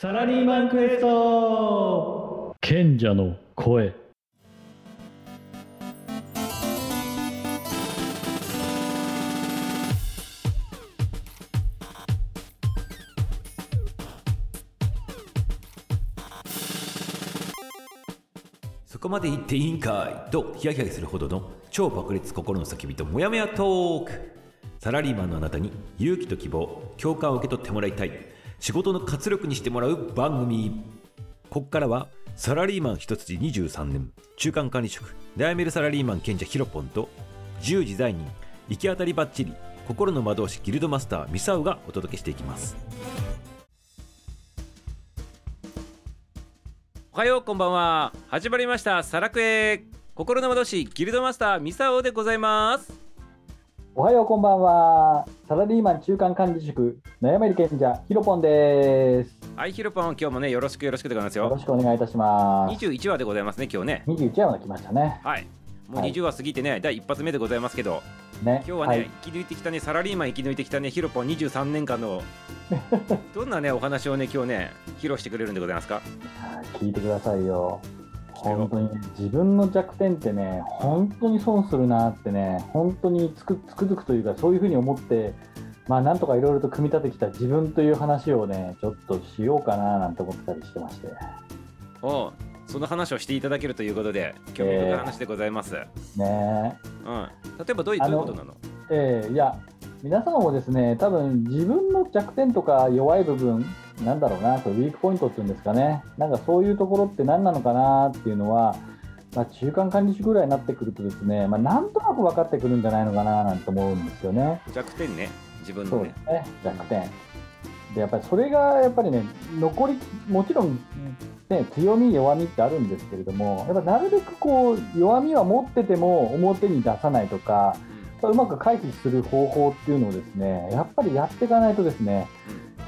サラリーマンクエスト。賢者の声。そこまで言っていいんかい？とヒヤヒヤするほどの超爆裂心の叫びとモヤモヤトーク。サラリーマンのあなたに勇気と希望共感を受け取ってもらいたい仕事の活力にしてもらう番組。ここからはサラリーマン一筋23年。中間管理職。悩めるサラリーマン賢者ヒロポンと自由自在人行き当たりばっちり心の魔導士ギルドマスターミサウがお届けしていきます。おはようこんばんは。始まりました。サラクエ。心の魔導士ギルドマスターミサオでございます。おはようこんばんは。サラリーマン中間管理職、悩める賢者、ヒロポンです。はいヒロポン今日もねよろしくよろしくでございますよよろしくお願いいたします。21話でございますね今日ね21話まで来ましたね。はいもうはい20話過ぎてね、第一発目でございますけどね。今日はね、い生き抜いてきたねサラリーマン生き抜いてきたねヒロポン23年間の どんなねお話をね今日ね披露してくれるんでございますか？はい聞いてくださいよ。本当にね自分の弱点ってね、本当に損するなってね、本当につくつくづくというか、そういうふうに思って、まあ、なんとかいろいろと組み立ててきた自分という話をね、ちょっとしようかななんて思ったりしてまして。おうその話をしていただけるということで興味深い話でございます、ね。うん。例えばどういうことなの？ええいや、皆さんもですね、多分自分の弱点とか弱い部分、なんだろうな、ウィークポイントっていうんですかね、なんかそういうところって何なのかなっていうのは、まあ、中間管理職ぐらいになってくるとですね、まあ、なんとなく分かってくるんじゃないのかななんて思うんですよね。弱点ね自分のねそうですね、弱点。で、やっぱりそれがやっぱりね、残り、もちろん、ね、強み、弱みってあるんですけれども、やっぱなるべくこう、弱みは持ってても表に出さないとか、うまく回避する方法っていうのをですね、やっぱりやっていかないとですね、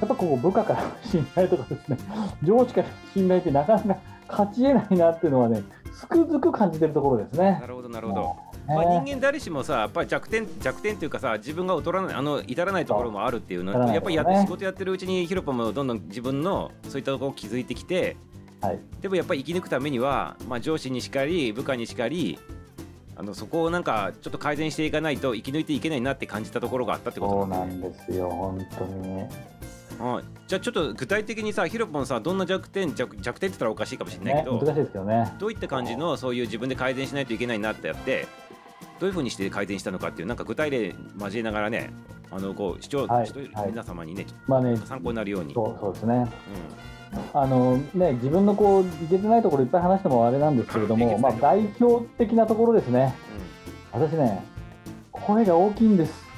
やっぱこう部下からの信頼とかですね、上司からの信頼ってなかなか勝ち得ないなっていうのはね、つくづく感じてるところですねな。るほどなるほど、ねまあ、人間誰しもさやっぱり弱点弱点というかさ自分が劣らないあの至らないところもあるっていうのやっぱりやそうね仕事やってるうちにヒロポもどんどん自分のそういったところを気づいてきてはい、でもやっぱり生き抜くためには、まあ、上司にしかり部下にしかりあのそこをなんかちょっと改善していかないと生き抜いていけないなって感じたところがあったってことそうなん。ですよ、本当に。うんじゃあちょっと具体的にさヒロポンさどんな弱点弱弱点って言ったらおかしいかもしれないね、けど、難しいですけどね。どういった感じのそういう自分で改善しないといけないなってやってどういうふうにして改善したのかっていうなんか具体例交えながらねあのこう視聴、はい皆様にねまあね、参考になるように。そうそうですね。うあのね、自分のこういけてないところいっぱい話してもあれなんですけれども、まあ、代表的なところですね。私ね、声が大きいんです。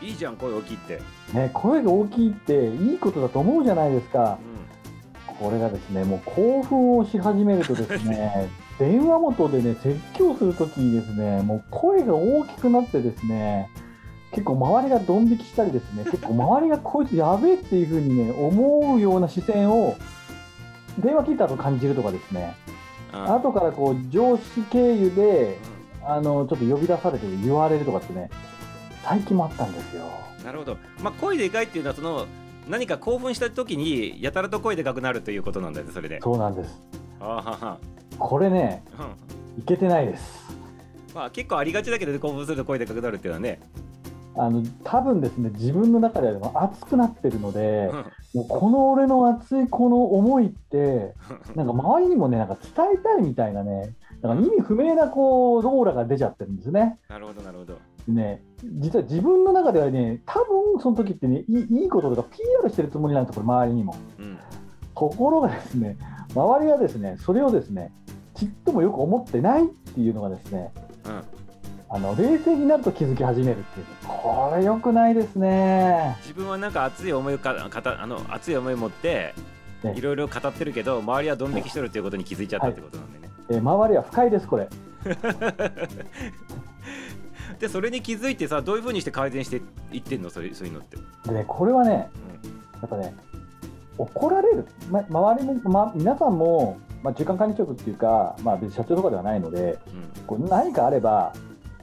うん、いいじゃん声大きいって。ね、声が大きいっていいことだと思うじゃないですか。うこれがですね、もう興奮をし始めるとですね、電話元でね、説教するときにですね、もう声が大きくなってですね、結構周りがドン引きしたりですね、結構周りがこいつやべえっていうふうにね、思うような視線を電話聞いた後感じるとかですね、んうん後からこう上司経由で、あの、ちょっと呼び出されて言われるとかってね、最近もあったんですよ。なるほど、まあ、声でかいっていうのはその何か興奮した時にやたらと声でかくなるということなんだよねそれで。そうなんです。あーははこれね、うんいけてないです。まあ、結構ありがちだけど興奮すると声でかくなるっていうのはね。あの多分ですね自分の中では熱くなってるのでうんもうこの俺の熱いこの思いってなんか周りにもねなんか伝えたいみたいなねなんか意味不明なこうローラが出ちゃってるんですね。なるほどなるほど。ね実は自分の中ではね多分その時ってねいいいいこととか PR してるつもりなんですよこれ周りにも。うんところがですね周りはですねそれをですねちっともよく思ってないっていうのがですねうんあの冷静になると気づき始めるっていうこれ良くないですね。自分はなんか熱い思いをかかたあの熱い思いを持ってねいろいろ語ってるけど周りはドン引きしてるっていうことに気づいちゃったってことなんでね。えー周りは不快です、これ。でそれに気づいてさどういうふうにして改善していってんの？それそういうのって。でね、これはね、やっぱね、怒られる、ま、周りも、ま、皆さんも、まあ、中間管理職っていうか、まあ、別に社長とかではないので、うん。こう何かあれば、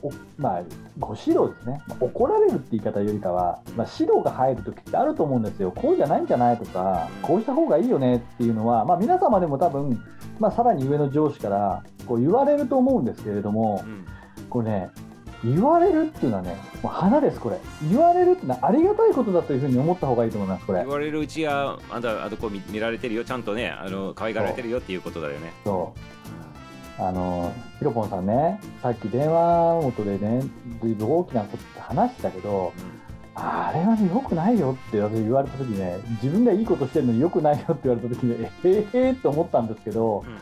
おまあ、ご指導ですね、まあ怒られるって言い方よりかは、まあ、指導が入るときってあると思うんですよ、こうじゃないんじゃないとか、こうした方がいいよねっていうのは、まあ、皆様でも多分、まあ、さらに上の上司からこう言われると思うんですけれどもう、ん。これね、言われるっていうのはね、もう花です、これ。言われるってのはありがたいことだというふうに思った方がいいと思います、これ。言。われるうちはあんたあとこう見見られてるよ。ちゃんとねあの可愛がられてるよっていうことだよね。そう。あのヒロポンさんね、さっき電話元でね、ずいぶん大きなことって話してたけど、あれはね、良くないよって私言われたときね、自分がいいことしてるのに良くないよって言われたときに、えへへーって思ったんですけど、うん。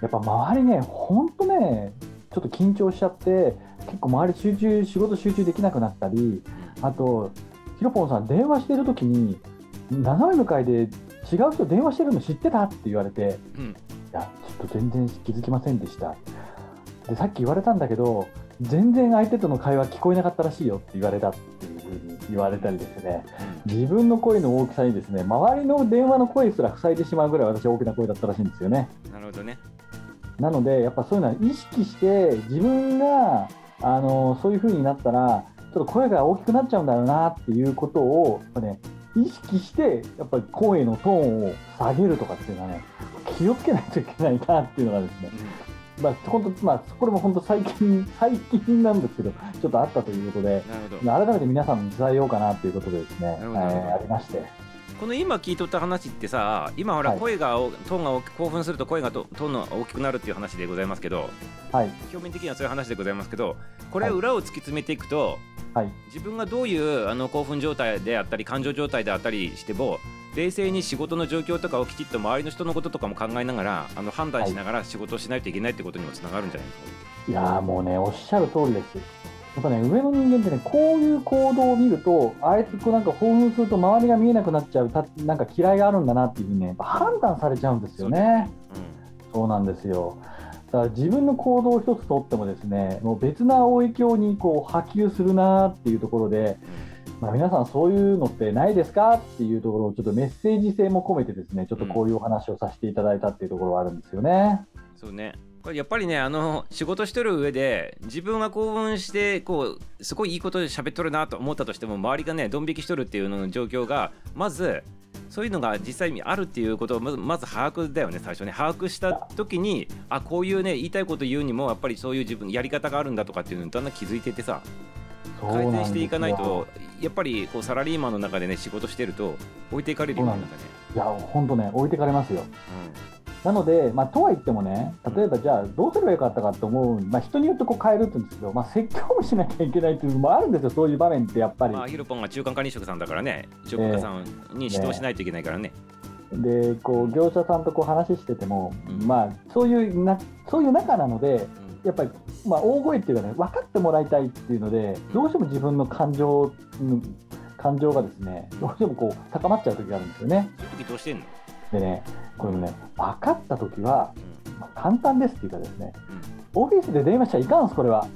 やっぱ周りね、本当ね、ちょっと緊張しちゃって、結構周り集中、仕事集中できなくなったり、あと、ヒロポンさん、電話してるときに、斜め向かいで違う人電話してるの知ってたって言われて、うんいや、ちょっと全然気づきませんでした。で、さっき言われたんだけど、全然相手との会話聞こえなかったらしいよって言われたっていうふうに言われたりですね、自分の声の大きさにですね、周りの電話の声すら塞いでしまうぐらい私大きな声だったらしいんですよね。うんなるほどねなので、やっぱそういうのは意識して、自分があのそういう風になったら、ちょっと声が大きくなっちゃうんだろうなっていうことを、やっぱね、意識して、やっぱり声のトーンを下げるとかっていうのはね、気をつけないといけないなっていうのがですね、まあ、本当、まあ、これも本当最近、最近なんですけど、ちょっとあったということで、改めて皆さんに伝えようかなということでですね、えーありまして。この今聞いとった話ってさ今ほらはい。声が、トーンが興奮すると声がとトーンが大きくなるっていう話でございますけどはい、表面的にはそういう話でございますけどこれはい。裏を突き詰めていくと、はい、自分がどういうあの興奮状態であったり感情状態であったりしても冷静に仕事の状況とかをきちっと周りの人のこととかも考えながらあの判断しながら仕事をしないといけないってことにもつながるんじゃないですか、いやーもうね、おっしゃる通りです。やっぱね、上の人間ってね、こういう行動を見ると、あいつこうなんか興奮すると周りが見えなくなっちゃう、たなんか嫌いがあるんだなっていうふうにね、やっぱ判断されちゃうんですよね。そうなんですよ。だから自分の行動を一つとってもですね、もう別な影響にこう波及するなっていうところで、まあ、皆さんそういうのってないですかっていうところをちょっとメッセージ性も込めてですね、ちょっとこういうお話をさせていただいたっていうところはあるんですよね。そうねこれやっぱりねあの仕事してる上で自分が興奮してこうすごいいいことで喋っとるなと思ったとしても周りがねドン引きしとるっていうのの状況がまずそういうのが実際にあるっていうことをまずまず把握だよね最初ね把握した時にあこういうね言いたいこと言うにもやっぱりそういう自分やり方があるんだとかっていうのにだんだん気づいてってさ改善していかないとやっぱりこうサラリーマンの中でね仕事してると置いていかれるようなんんなかね。いや、本当ね、置いてかれますよ。なので、まあ、とは言ってもね、例えばじゃあ、どうすればよかったかと思う、まあ、人によってこう変えるって言うんですけど、まあ、説教もしなきゃいけないっていうのもあるんですよ、そういう場面ってやっぱり。まあ、ヒロポンが中間管理職さんだからね、中間さんに指導しないといけないからね。でこう業者さんとこう話してても、うん。まあ、そういうなそういう中なので、やっぱり、まあ、大声っていうかね、分かってもらいたいっていうので、どうしても自分の感情、うん感情がですね、どうしてもこう高まっちゃう時があるんですよね。そういう時どうしてんの、でね、これね、分かった時は、うん。まあ簡単ですっていうかですね、オフィスで電話しちゃいかんす、これは。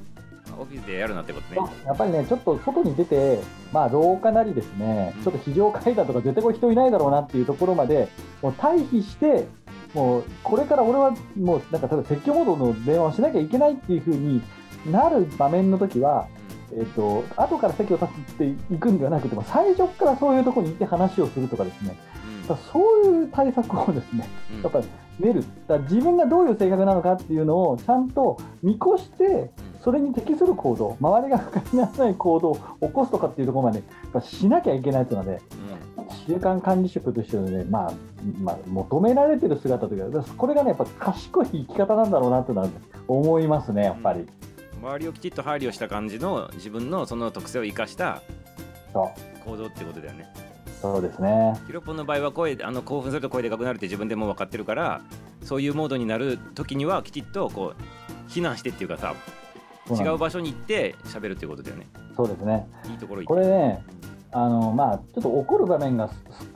オフィスでやるなってことね。やっぱりね、ちょっと外に出て、まあ、廊下なりですねうん、ちょっと非常階段とか絶対これ人いないだろうなっていうところまで、もう退避して、もうこれから俺はもうなんか例えば説教モードの電話をしなきゃいけないっていう風になる場面の時は、えっと後から席を立っていくんではなくても最初からそういうところにいて話をするとかですねうんだからそういう対策をですねうん。やっぱり練る。だ自分がどういう性格なのかっていうのをちゃんと見越してそれに適する行動周りが不快にならない行動を起こすとかっていうところまでやっぱしなきゃいけないというので中間管理職としてのね、まあまあ、求められてる姿というかこれがねやっぱ賢い生き方なんだろうなというのは思いますねやっぱり。うん。周りをきちっと配慮した感じの自分のその特性を生かした行動ってことだよね。そうですね。ヒロポンの場合は声あの興奮すると声でかくなるって自分でも分かってるからそういうモードになる時にはきちっとこう避難してっていうかさ違う場所に行って喋るっていうことだよね。そうですね。いいところ。これね、あのまあ、ちょっと怒る場面が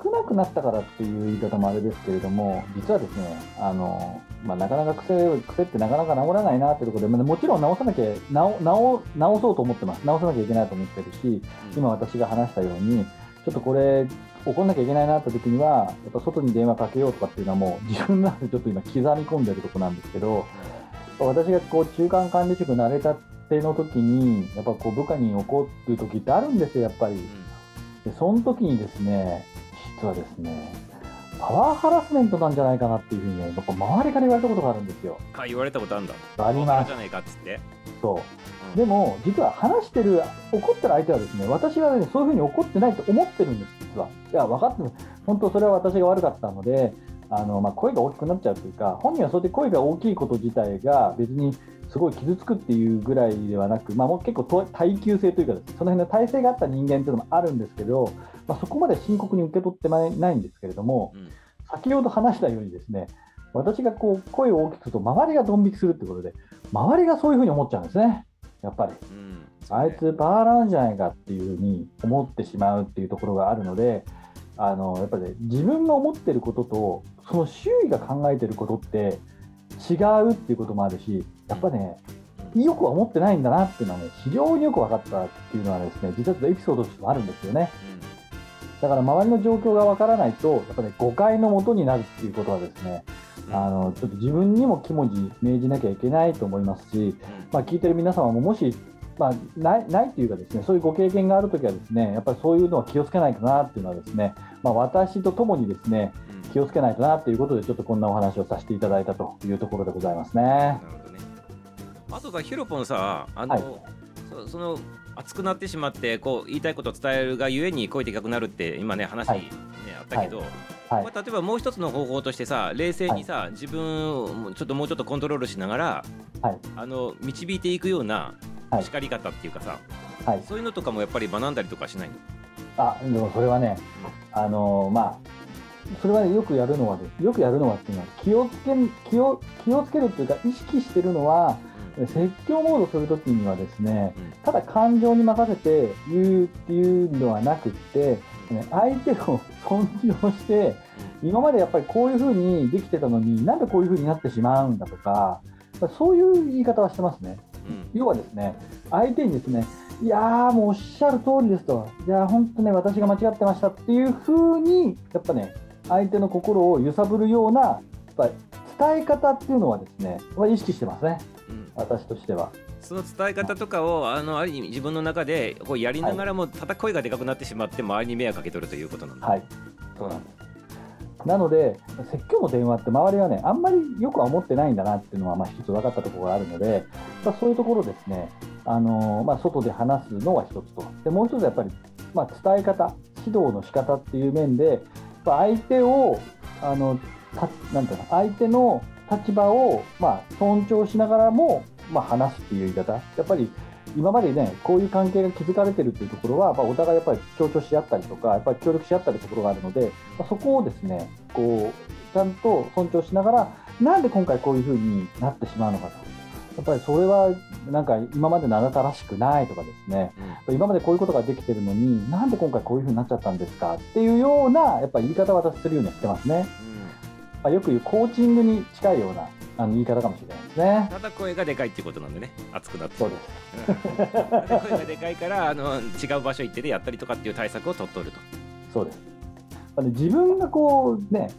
少なくなったからっていう言い方もあれですけれども、実はですね、あのまあ、なかなか癖癖ってなかなか治らないなっていうところで、まあもちろん直さなきゃ直直直そうと思ってます、直さなきゃいけないと思ってるし、今私が話したように、ちょっとこれ、怒んなきゃいけないなって時には、やっぱ外に電話かけようとかっていうのはもう自分の中でちょっと今刻み込んでるところなんですけど、私がこう中間管理職になれた手の時にやっぱこう部下に怒る時ってあるんですよやっぱり。でその時にですね実はですねパワーハラスメントなんじゃないかなっていうふうにねやっぱ周りから言われたことがあるんですよ。あ言われたことあるんだ。あります。じゃないかっつって。そう。うん。でも実は話してる怒ってる相手はですね私はねそういうふうに怒ってないと思ってるんです実は。いや分かってる。本当それは私が悪かったのであの、まあ、声が大きくなっちゃうというか本人はそうやって声が大きいこと自体が別にすごい傷つくっていうぐらいではなく、まあ、もう結構と耐久性というかねその辺の耐性があった人間っていうのもあるんですけど、まあ、そこまで深刻に受け取ってないんですけれどもうん。先ほど話したようにですね私がこう声を大きくすると周りがドン引きするってことで周りがそういうふうに思っちゃうんですねやっぱり。うん。あいつパワーラなんじゃないかっていうふうに思ってしまうっていうところがあるので、あのやっぱり、ね、自分が思ってることと、その周囲が考えてることって違うっていうこともあるし、やっぱね、よくは思ってないんだなっていうのはね、非常によく分かったっていうのはですね、実はエピソードとしてもあるんですよね。だから周りの状況が分からないと、やっぱね、誤解のもとになるっていうことはですね、うん。あのちょっと自分にも肝に銘じなきゃいけないと思いますし、まあ、聞いてる皆様ももし、まあ、ないないというかですねそういうご経験があるときはですねやっぱりそういうのは気をつけないとなっていうのはですね、まあ、私とともにですねうん。気をつけないとなということでちょっとこんなお話をさせていただいたというところでございますね。なるほどね。あとさ、ヒロポンさ、あの、はい。そその熱くなってしまって、こう言いたいことを伝えるがゆえに声でかくなるって今ね話、はい。ねあったけど、はい。まあ例えばもう一つの方法としてさ、冷静にさ、自分をちょっともうちょっとコントロールしながら、はい。あの導いていくようなはい叱り方っていうかさ、はい、そういうのとかもやっぱり学んだりとかしないの？あでもそれはね、あのまあ、それは、ね、よくやるのはよくやるのはっていうのは気をつけ気を気をつけるっていうか意識してるのは説教モードするときにはですねうん。うんただ感情に任せて言うっていうのはなくって、ね、相手を尊重して今までやっぱりこういうふうにできてたのになんでこういうふうになってしまうんだとかそういう言い方はしてますね。うん。要はですね相手にですねいやーもうおっしゃる通りですと。いやー本当ね私が間違ってましたっていう風にやっぱね相手の心を揺さぶるようなやっぱり伝え方っていうのはですねは意識してますね。うん。私としては。その伝え方とかをあのある意味自分の中でこうやりながらもただ声がでかくなってしまって周りに迷惑かけとるということなんだ。はい。そうなんですなので説教の電話って周りはねあんまりよくは思ってないんだなっていうのはまあ一つ分かったところがあるので、まあ、そういうところですね、あのまあ、外で話すのは一つと。でもう一つはやっぱり、まあ、伝え方指導の仕方っていう面でやっぱ相手をあのたなんていうの相手の立場を、まあ、尊重しながらも、まあ、話すっていう言い方。やっぱり今までねこういう関係が築かれてるっていうところは、まあ、お互いやっぱり強調し合ったりとかやっぱり協力し合ったりところがあるので、まあ、そこをですねこうちゃんと尊重しながらなんで今回こういうふうになってしまうのかと。やっぱりそれはなんか今までのあなたらしくないとかですね。うん。今までこういうことができてるのになんで今回こういうふうになっちゃったんですか？っていうようなやっぱり言い方を私するようにはしてますね、まあ、よく言うコーチングに近いようなあの言い方かもしれないですねただ声がでかいっていうことなんでね熱くなってそうですうんただ声がでかいからあの違う場所行ってでやったりとかっていう対策を取っとると。そうです。自分がこうね、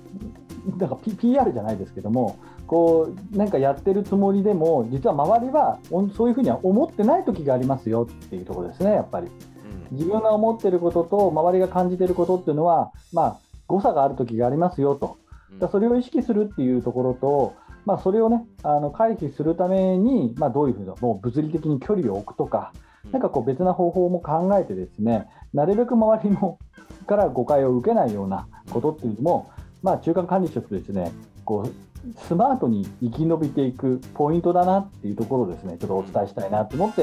なんか PR じゃないですけども、こうなんかやってるつもりでも、実は周りはおそういうふうには思ってない時がありますよっていうところですね、やっぱり。うん自分が思ってることと周りが感じてることっていうのは、まあ、誤差がある時がありますよと。だそれを意識するっていうところと、まあ、それをね、あの回避するために、まあ、どういうふうな、もう物理的に距離を置くとか、なんかこう別な方法も考えてですね、なるべく周りの から誤解を受けないようなことっていうのも、まあ、中間管理職とですね、こうスマートに生き延びていくポイントだなっていうところをですね、ちょっとお伝えしたいなと思って、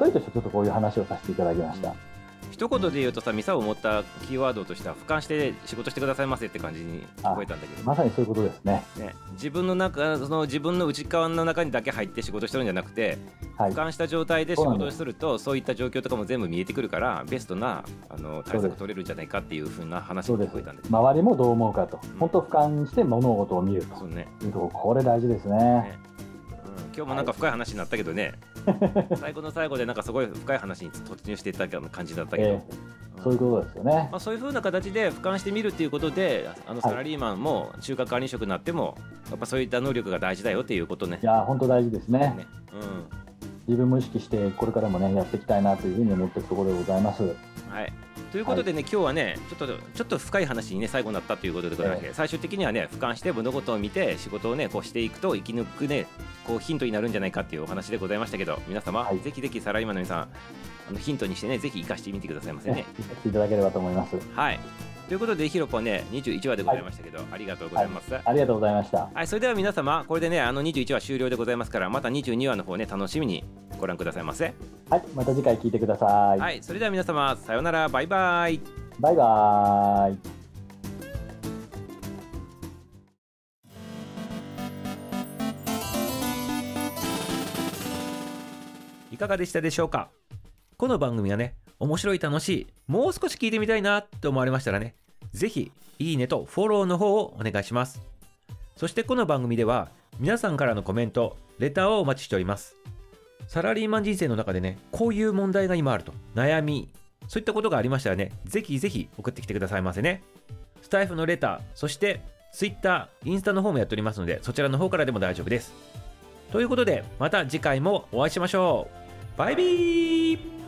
例えとしてちょっとこういう話をさせていただきました。一言で言うとさミサを持ったキーワードとしては俯瞰して仕事してくださいませって感じに聞こえたんだけど、まさにそういうことですね。ね、自分の中その自分の内側の中にだけ入って仕事してるんじゃなくてはい。俯。瞰した状態で仕事をす。するとそういった状況とかも全部見えてくるからベストなあの対策取れるんじゃないかっていうふうな話が聞こえたんで。周りもどう思うかと、本当俯瞰して物事を見るそうね。というところ、これ大事ですね。ね。うん、今日もなんか深い話になったけどね、最後の最後でなんかすごい深い話に突入していったような感じだったけど、えそういうことですよね。まあ、そういうふうな形で俯瞰してみるっていうことであのサラリーマンも中華管理職になってもやっぱそういった能力が大事だよっていうことね。いやー、本当大事ですね。ね。うん。自分も意識してこれからもねやっていきたいなというふうに思っているところでございます。はい。ということでね、今日はねちょっとちょっと深い話にね最後になったということでございまして、最終的にはね俯瞰して物事を見て仕事をねこうしていくと生き抜くねこうヒントになるんじゃないかっていうお話でございましたけど皆様、はい。ぜひぜひサラリーマンの皆さんあのヒントにしてねぜひ活かしてみてくださいませね。い。ただければと思います。はい。ということでヒロポンね21話でございましたけど、ありがとうございます、はい。ありがとうございました。それでは皆様これでねあの21話終了でございますからまた22話の方ね楽しみにご覧くださいませ。はい、また次回聞いてください。はい。それでは皆様さようなら。バイバイ。バイバーイ。かがでしたでしょうか？この番組はね、面白い楽しい、もう少し聞いてみたいなと思われましたらね、ぜひ、いいねとフォローの方をお願いします。そしてこの番組では、皆さんからのコメント、レターをお待ちしております。サラリーマン人生の中でね、こういう問題が今あると、悩み、そういったことがありましたらね、ぜひぜひ送ってきてくださいませね。スタイフのレター、そして Twitter、インスタの方もやっておりますので、そちらの方からでも大丈夫です。ということで、また次回もお会いしましょう。バイビー